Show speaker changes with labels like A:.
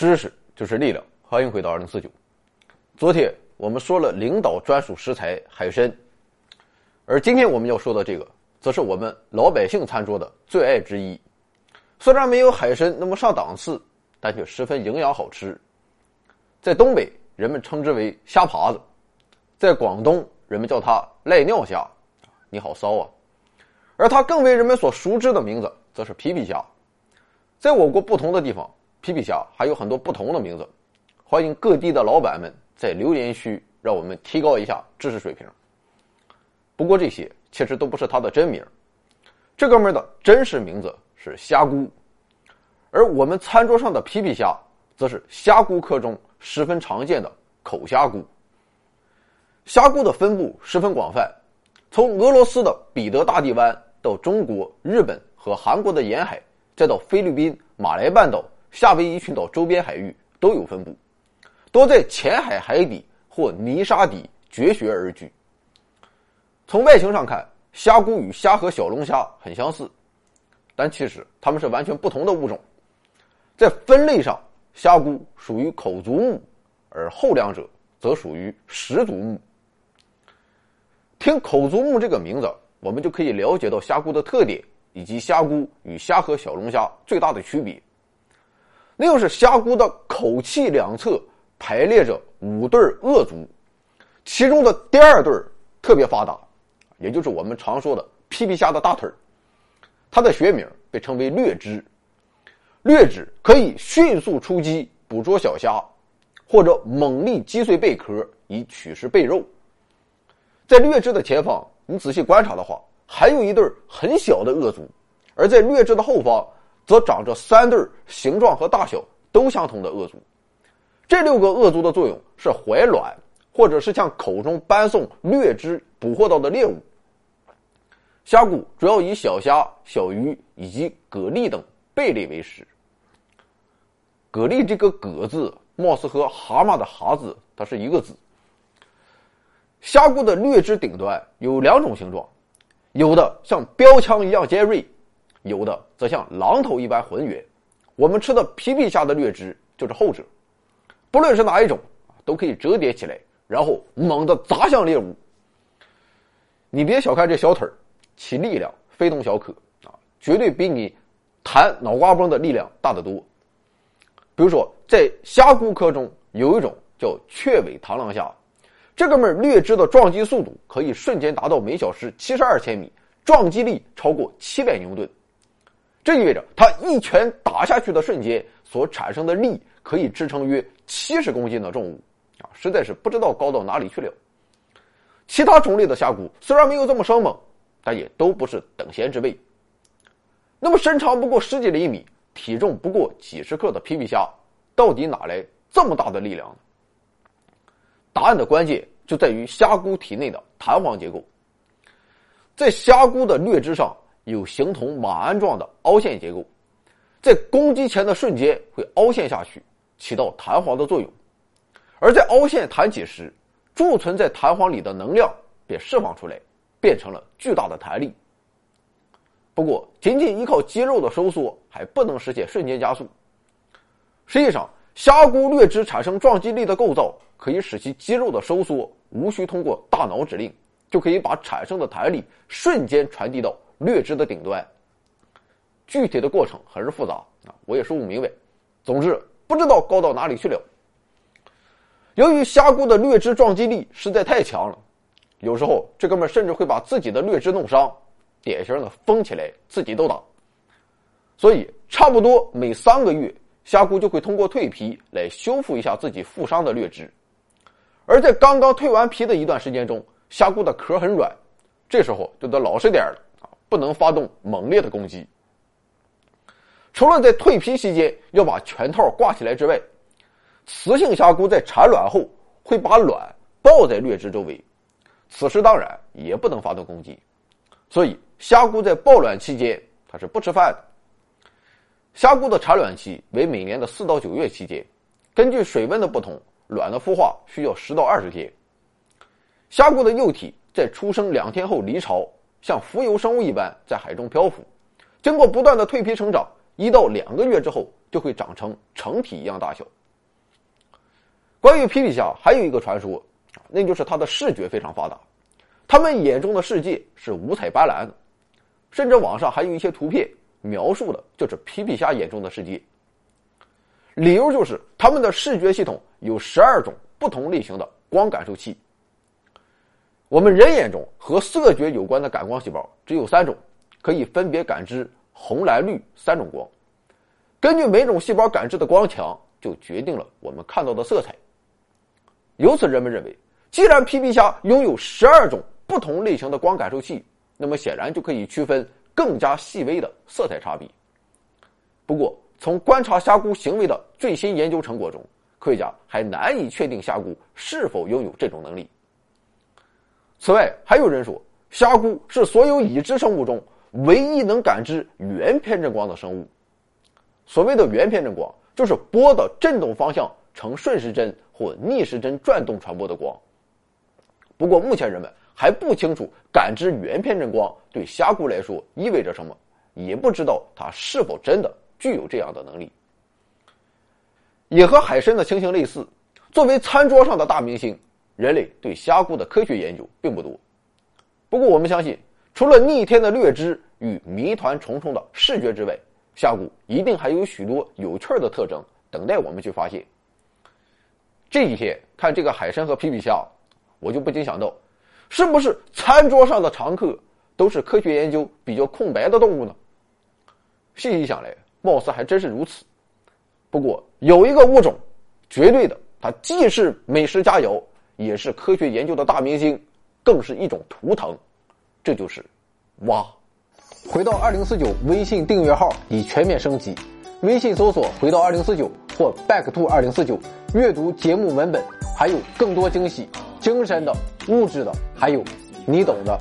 A: 知识就是力量，欢迎回到二零四九。昨天我们说了领导专属食材海参，而今天我们要说的这个，则是我们老百姓餐桌的最爱之一。虽然没有海参那么上档次，但却十分营养好吃。在东北，人们称之为虾爬子；在广东，人们叫它赖尿虾。你好骚啊！而它更为人们所熟知的名字，则是皮皮虾。在我国不同的地方。皮皮虾还有很多不同的名字，欢迎各地的老板们在留言区让我们提高一下知识水平。不过这些其实都不是它的真名，这哥们的真实名字是虾姑，而我们餐桌上的皮皮虾则是虾姑科中十分常见的口虾姑。虾菇的分布十分广泛，从俄罗斯的彼得大帝湾到中国、日本和韩国的沿海，再到菲律宾、马来半岛。夏威夷群岛周边海域都有分布，多在浅海海底或泥沙底绝学而居。从外形上看，虾蛄与虾和小龙虾很相似，但其实它们是完全不同的物种。在分类上，虾蛄属于口足目，而后两者则属于食足目。听口足目这个名字，我们就可以了解到虾蛄的特点以及虾蛄与虾和小龙虾最大的区别。那是虾蛄的口器两侧排列着五对颚足，其中的第二对特别发达，也就是我们常说的皮皮虾的大腿它的学名被称为掠肢，掠肢可以迅速出击捕捉小虾，或者猛力击碎贝壳以取食贝肉。在掠肢的前方，你仔细观察的话，还有一对很小的颚足，而在掠肢的后方。则长着三对形状和大小都相同的颚足，这六个颚足的作用是怀卵，或者是向口中搬送掠之捕获到的猎物。虾蛄主要以小虾、小鱼以及蛤蜊等贝类为食。蛤蜊这个“蛤”字，貌似和蛤蟆的“蛤”字它是一个字。虾蛄的掠肢顶端有两种形状，有的像标枪一样尖锐。有的则像榔头一般浑圆，我们吃的皮皮虾的略汁就是后者。不论是哪一种，都可以折叠起来，然后猛地砸向猎物。你别小看这小腿儿，其力量非同小可啊，绝对比你弹脑瓜崩的力量大得多。比如说，在虾菇科中有一种叫雀尾螳螂虾，这哥们儿略知的撞击速度可以瞬间达到每小时七十二千米，撞击力超过七百牛顿。这意味着，他一拳打下去的瞬间所产生的力，可以支撑约七十公斤的重物，啊，实在是不知道高到哪里去了。其他种类的虾骨虽然没有这么生猛，但也都不是等闲之辈。那么，身长不过十几厘米、体重不过几十克的皮皮虾，到底哪来这么大的力量呢？答案的关键就在于虾蛄体内的弹簧结构，在虾蛄的略肢上。有形同马鞍状的凹陷结构，在攻击前的瞬间会凹陷下去，起到弹簧的作用；而在凹陷弹起时，贮存在弹簧里的能量便释放出来，变成了巨大的弹力。不过，仅仅依靠肌肉的收缩还不能实现瞬间加速。实际上，虾菇略肢产生撞击力的构造，可以使其肌肉的收缩无需通过大脑指令，就可以把产生的弹力瞬间传递到。略知的顶端，具体的过程很是复杂啊，我也说不明白。总之，不知道高到哪里去了。由于虾菇的略知撞击力实在太强了，有时候这哥们甚至会把自己的略知弄伤，典型的疯起来自己都打。所以，差不多每三个月，虾菇就会通过蜕皮来修复一下自己负伤的略知。而在刚刚蜕完皮的一段时间中，虾菇的壳很软，这时候就得老实点了。不能发动猛烈的攻击。除了在蜕皮期间要把全套挂起来之外，雌性虾蛄在产卵后会把卵抱在略枝周围，此时当然也不能发动攻击。所以虾蛄在抱卵期间它是不吃饭的。虾蛄的产卵期为每年的四到九月期间，根据水温的不同，卵的孵化需要十到二十天。虾蛄的幼体在出生两天后离巢。像浮游生物一般在海中漂浮，经过不断的蜕皮成长，一到两个月之后就会长成成体一样大小。关于皮皮虾，还有一个传说，那就是它的视觉非常发达，他们眼中的世界是五彩斑斓的，甚至网上还有一些图片描述的就是皮皮虾眼中的世界。理由就是他们的视觉系统有十二种不同类型的光感受器。我们人眼中和色觉有关的感光细胞只有三种，可以分别感知红、蓝、绿三种光。根据每种细胞感知的光强，就决定了我们看到的色彩。由此，人们认为，既然皮皮虾拥有十二种不同类型的光感受器，那么显然就可以区分更加细微的色彩差别。不过，从观察虾蛄行为的最新研究成果中，科学家还难以确定虾蛄是否拥有这种能力。此外，还有人说，虾蛄是所有已知生物中唯一能感知圆偏振光的生物。所谓的圆偏振光，就是波的振动方向呈顺时针。或逆时针转动传播的光。不过，目前人们还不清楚感知圆偏振光对虾蛄来说意味着什么，也不知道它是否真的具有这样的能力。也和海参的情形类似，作为餐桌上的大明星，人类对虾蛄的科学研究并不多。不过，我们相信，除了逆天的略知与谜团重重的视觉之外，虾蛄一定还有许多有趣的特征等待我们去发现。这几天看这个海参和皮皮虾，我就不禁想到，是不是餐桌上的常客都是科学研究比较空白的动物呢？细细想来，貌似还真是如此。不过有一个物种，绝对的，它既是美食佳肴，也是科学研究的大明星，更是一种图腾，这就是蛙。回到二零四九微信订阅号已全面升级，微信搜索“回到二零四九”或 “back to 二零四九”。阅读节目文本，还有更多惊喜，精神的、物质的，还有你懂的。